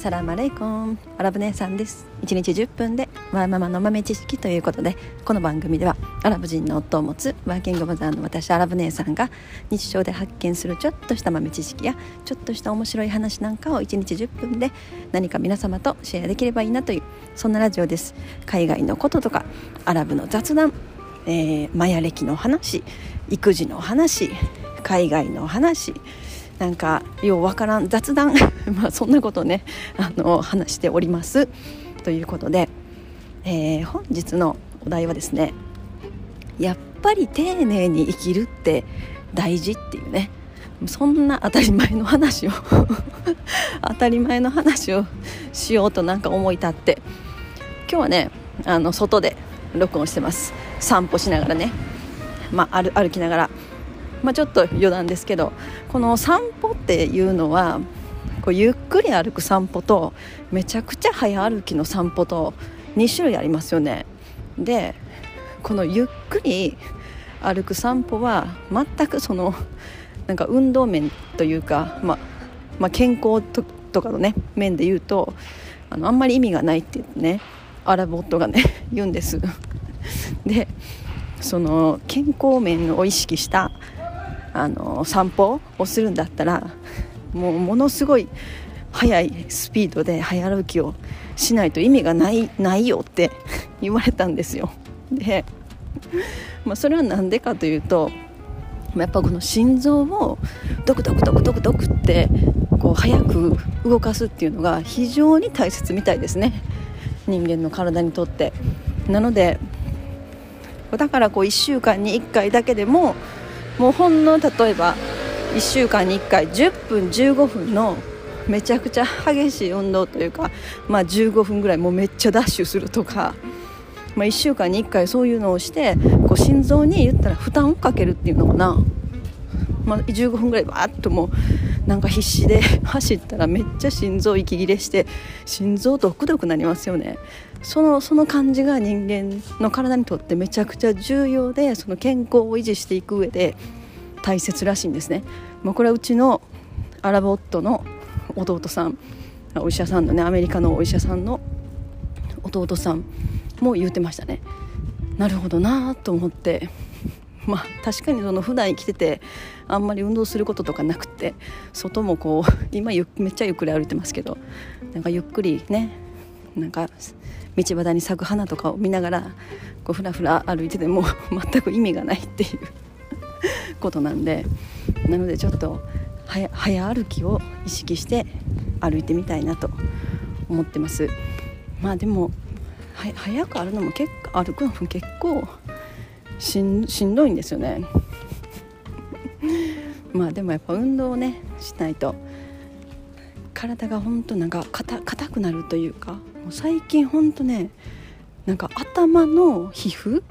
サラマレイコン。アラブ姉さんです。1日10分でワーママの豆知識ということでこの番組ではアラブ人の夫を持つワーキングマザーの私アラブ姉さんが日常で発見するちょっとした豆知識やちょっとした面白い話なんかを1日10分で何か皆様とシェアできればいいなというそんなラジオです。海外のこととかアラブの雑談、えー、マヤ歴の話育児の話海外の話なんかようわからん雑談 まあそんなことねあの話しております。ということで、えー、本日のお題はですねやっぱり丁寧に生きるって大事っていうね。そんな当たり前の話を 当たり前の話をしようとなんか思い立って今日はねあの外で録音してます。散歩しながらね、まあ、歩きながらまあ、ちょっと余談ですけどこの散歩っていうのはこうゆっくり歩く散歩とめちゃくちゃ早歩きの散歩と2種類ありますよね。でこのゆっくり歩く散歩は全くそのなんか運動面というか、まあ、まあ、健康ととかのね面で言うとあのあんまり意味がないってねアラボットがね 言うんです。でその健康面を意識したあの散歩をするんだったらもうものすごい速いスピードで早歩きをしないと意味がないないよって 言われたんですよ。で、まあ、それは何でかというとやっぱこの心臓をドクドクドクドクドクってこう早く動かすっていうのが非常に大切みたいですね。人間の体にとって。なのでだからこう1週間に1回だけでももうほんの例えば1週間に1回10分15分のめちゃくちゃ激しい運動というか、まあ、15分ぐらいもうめっちゃダッシュするとか、まあ、1週間に1回そういうのをしてこう心臓に言ったら負担をかけるっていうのかな、まあ、15分ぐらいバーッともうなんか必死で 走ったらめっちゃ心臓息切れして心臓ドクドクなりますよねそのその感じが人間の体にとってめちゃくちゃ重要でその健康を維持していく上で大切らしいんですね。まあ、これはうちのアラボットの弟さんお医者さんのねアメリカのお医者さんの弟さんも言ってましたね。なるほどなと思ってまあ確かにその普段生きててあんまり運動することとかなくて外もこう今めっちゃゆっくり歩いてますけどなんかゆっくりねなんか道端に咲く花とかを見ながらこうふらふら歩いてても 全く意味がないっていう ことなんでなのでちょっと早歩きを意識して歩いてみたいなと思ってます。まあでも早く歩くのも結構歩くのも結構しんしんどいんですよね。まあでもやっぱ運動をねしないと。体が本当なんか硬くなるというかもう最近ほんとねなんか頭の皮膚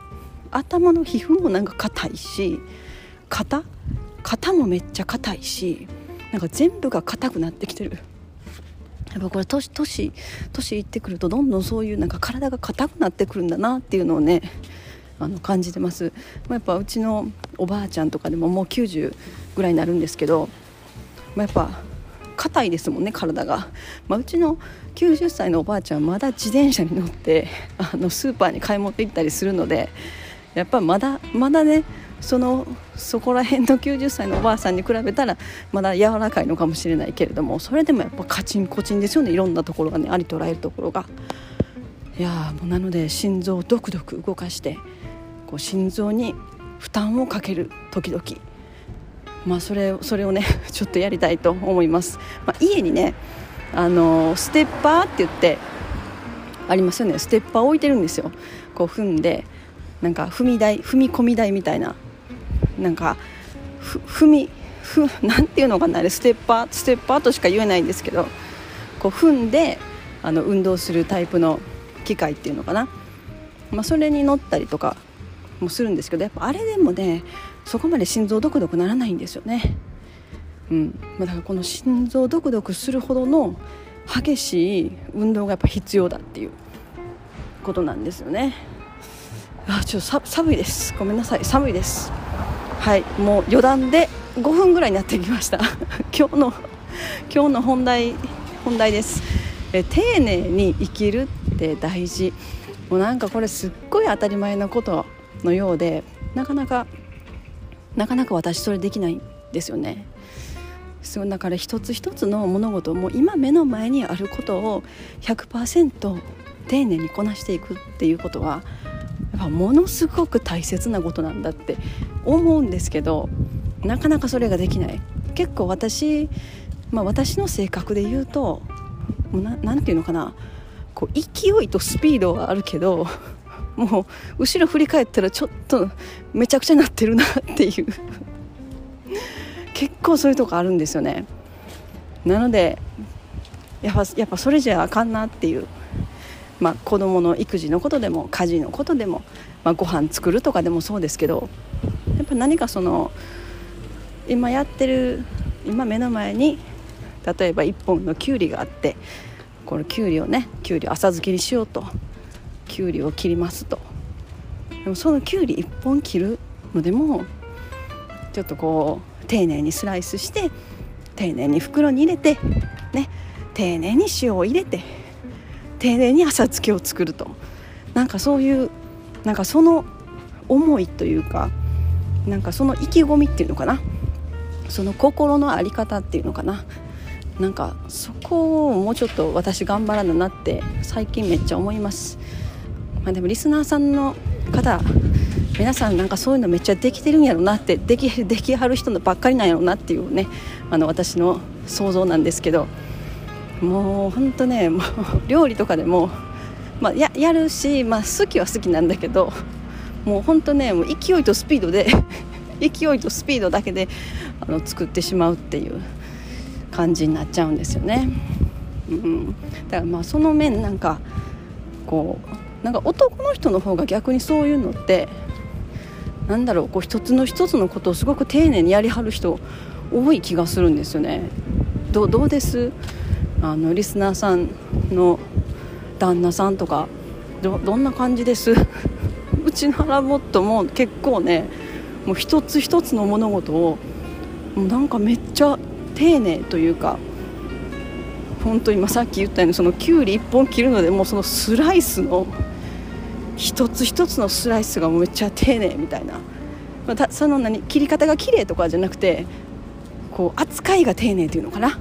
頭の皮膚もなんか硬いし肩肩もめっちゃ硬いしなんか全部が硬くなってきてる。やっぱこれ年年年いってくるとどんどんそういうなんか体が硬くなってくるんだなっていうのをねあの感じてます、まあ、やっぱうちのおばあちゃんとかでももう90ぐらいになるんですけど、まあ、やっぱ硬いですもんね体が、まあ、うちの90歳のおばあちゃんまだ自転車に乗ってあのスーパーに買い物行ったりするのでやっぱまだまだねそのそこら辺の90歳のおばあさんに比べたらまだ柔らかいのかもしれないけれどもそれでもやっぱカチンコチンですよねいろんなところがねありとらえるところが。いやもうなので心臓をドクドク動かしてこう心臓に負担をかける時々。まあ、それそれをね ちょっとやりたいと思います、まあ、家にねあのステッパーって言ってありますよね。ステッパー置いてるんですよ。こう踏んでなんか踏み台踏み込み台みたいな。なんか踏みふなんていうのかなあれ。ステッパーステッパーとしか言えないんですけど。こう踏んであの運動するタイプの機械っていうのかな、まあ、それに乗ったりとかもするんですけどやっぱあれでもねそこまで心臓ドクドクならないんですよね。うん。ま、だからこの心臓ドクドクするほどの激しい運動がやっぱ必要だっていうことなんですよね。あちょっと寒いです。ごめんなさい。寒いです。はい。もう余談で5分ぐらいになってきました。今日の今日の本題本題です。え丁寧に生きるって大事。もうなんかこれすっごい当たり前のことのようでなかなかなかなか私それできないんですよね。そうだから一つ一つの物事も今目の前にあることを100%丁寧にこなしていくっていうことはやっぱものすごく大切なことなんだって思うんですけどなかなかそれができない。結構私、まあ、私の性格で言うともうななんていうのかな。こう勢いとスピードはあるけどもう後ろ振り返ったらちょっとめちゃくちゃなってるなっていう。結構そういうとこあるんですよね。なのでやっぱやっぱそれじゃあかんなっていう。まあ、子供の育児のことでも家事のことでも、まあ、ご飯作るとかでもそうですけどやっぱ何かその今やってる今目の前に例えば1本のきゅうりがあってこのきゅうりをねきゅうりを浅漬けにしようと。きゅうりを切りますと。でもそのきゅうり1本切るのでもちょっとこう丁寧にスライスして丁寧に袋に入れてね丁寧に塩を入れて丁寧に浅漬けを作ると。なんかそういうなんかその思いというかなんかその意気込みっていうのかな。その心の在り方っていうのかな。なんかそこをもうちょっと私頑張らななって最近めっちゃ思います、まあ、でもリスナーさんの方皆さんなんかそういうのめっちゃできてるんやろなってでき できはる人のばっかりなんやろなっていうねあの私の想像なんですけどもうほんとねもう 料理とかでも、まあ、ややるし、まあ、好きは好きなんだけどもうほんとねもう勢いとスピードで 勢いとスピードだけであの作ってしまうっていう感じになっちゃうんですよね。うん、だからまあその面なんかこうなんか男の人の方が逆にそういうのってなんだろうこう一つの一つのことをすごく丁寧にやりはる人多い気がするんですよね。どどうです？あのリスナーさんの旦那さんとかどどんな感じです？うちのアラボットも結構ねもう一つ一つの物事をもうなんかめっちゃ丁寧というか本当今さっき言ったようにそのきゅうり1本切るのでもうそのスライスの一つ一つのスライスがめっちゃ丁寧みたいな、まあ、その何切り方が綺麗とかじゃなくてこう扱いが丁寧っていうのかな。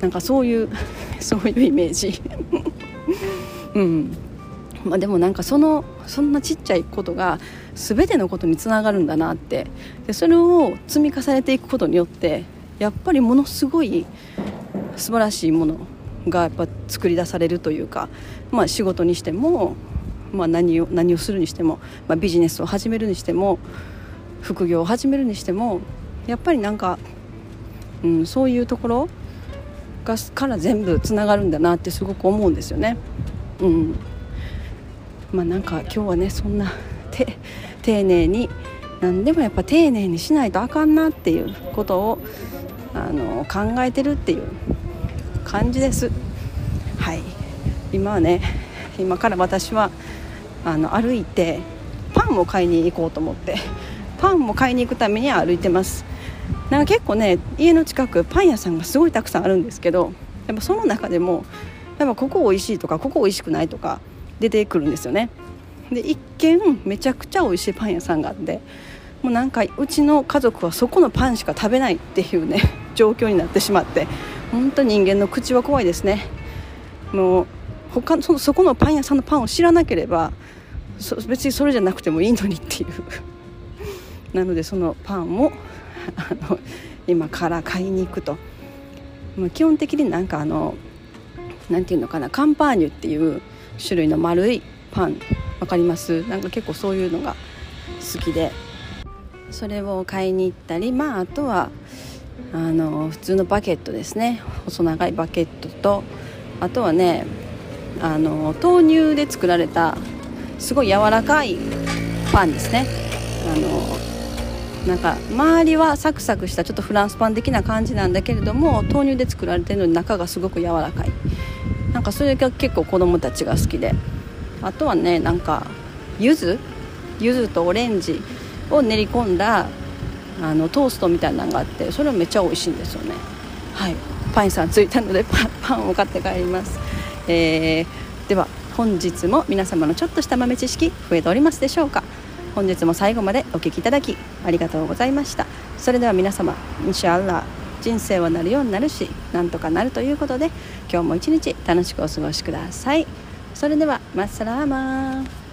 なんかそういう そういうイメージ。うん。まあ、でもなんかそのそんなちっちゃいことが全てのことにつながるんだなって。でそれを積み重ねていくことによってやっぱりものすごい素晴らしいものがやっぱ作り出されるというか、まあ、仕事にしても、まあ、何を何をするにしても、まあ、ビジネスを始めるにしても副業を始めるにしてもやっぱりなんか、うん、そういうところがから全部つながるんだなってすごく思うんですよね。うんまあ、なんか今日はねそんな丁寧に何でもやっぱ丁寧にしないとあかんなっていうことをあの考えてるっていう感じです。はい今はね今から私はあの歩いてパンを買いに行こうと思って パンを買いに行くために歩いてます。なんか結構ね家の近くパン屋さんがすごいたくさんあるんですけどやっぱその中でもやっぱここ美味しいとかここ美味しくないとか出てくるんですよね。で一見めちゃくちゃ美味しいパン屋さんがあってもうなんかうちの家族はそこのパンしか食べないっていうね 状況になってしまって本当人間の口は怖いですね。もう他そそこのパン屋さんのパンを知らなければ別にそれじゃなくてもいいのにっていう。なのでそのパンをあの今から買いに行くと、まあ、基本的になんかあのなんていうのかなカンパーニュっていう種類の丸いパンわかります？なんか結構そういうのが好きで。それを買いに行ったりまああとはあの普通のバケットですね。細長いバケットとあとはねあの豆乳で作られたすごい柔らかいパンですね。あのなんか周りはサクサクしたちょっとフランスパン的な感じなんだけれども豆乳で作られてるのに中がすごく柔らかい。なんかそれが結構子供たちが好きで。あとはねなんか柚子？柚子とオレンジを練り込んだあのトーストみたいなのがあってそれはめっちゃ美味しいんですよね。はい。パン屋さん着いたのでパパンを買って帰ります。えー、では本日も皆様のちょっとした豆知識増えておりますでしょうか？本日も最後までお聴きいただきありがとうございました。それでは皆様インシャアラ人生はなるようになるしなんとかなるということで今日も一日楽しくお過ごしください。それではマッサラーマー